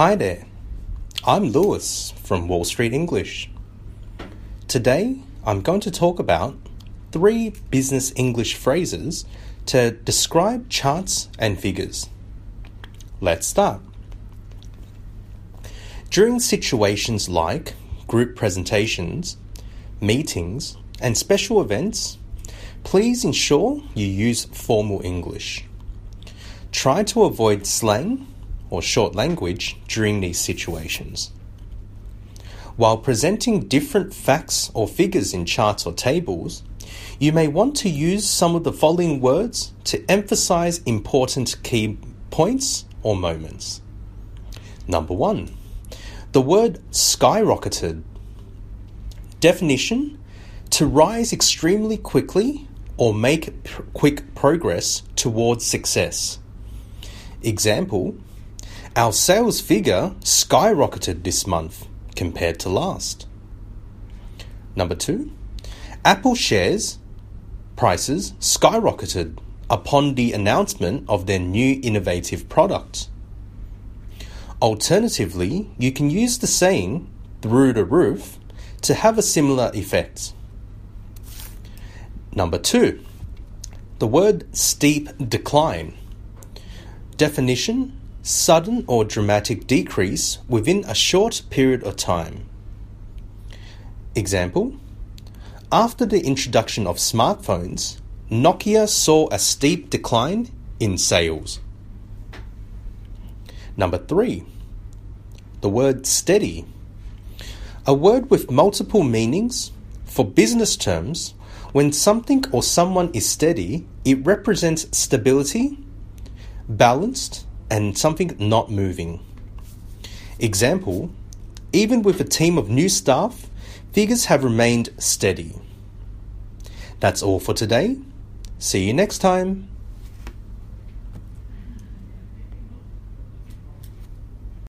Hi there, I'm Lewis from Wall Street English. Today I'm going to talk about three business English phrases to describe charts and figures. Let's start. During situations like group presentations, meetings, and special events, please ensure you use formal English. Try to avoid slang or short language during these situations. While presenting different facts or figures in charts or tables, you may want to use some of the following words to emphasize important key points or moments. Number one, the word skyrocketed. Definition to rise extremely quickly or make pr- quick progress towards success. Example Our sales figure skyrocketed this month compared to last. Number two, Apple shares prices skyrocketed upon the announcement of their new innovative product. Alternatively, you can use the saying through the roof to have a similar effect. Number two, the word steep decline. Definition sudden or dramatic decrease within a short period of time. Example After the introduction of smartphones, Nokia saw a steep decline in sales. Number three, the word steady. A word with multiple meanings. For business terms, when something or someone is steady, it represents stability, balanced, and something not moving. Example Even with a team of new staff, figures have remained steady. That's all for today. See you next time.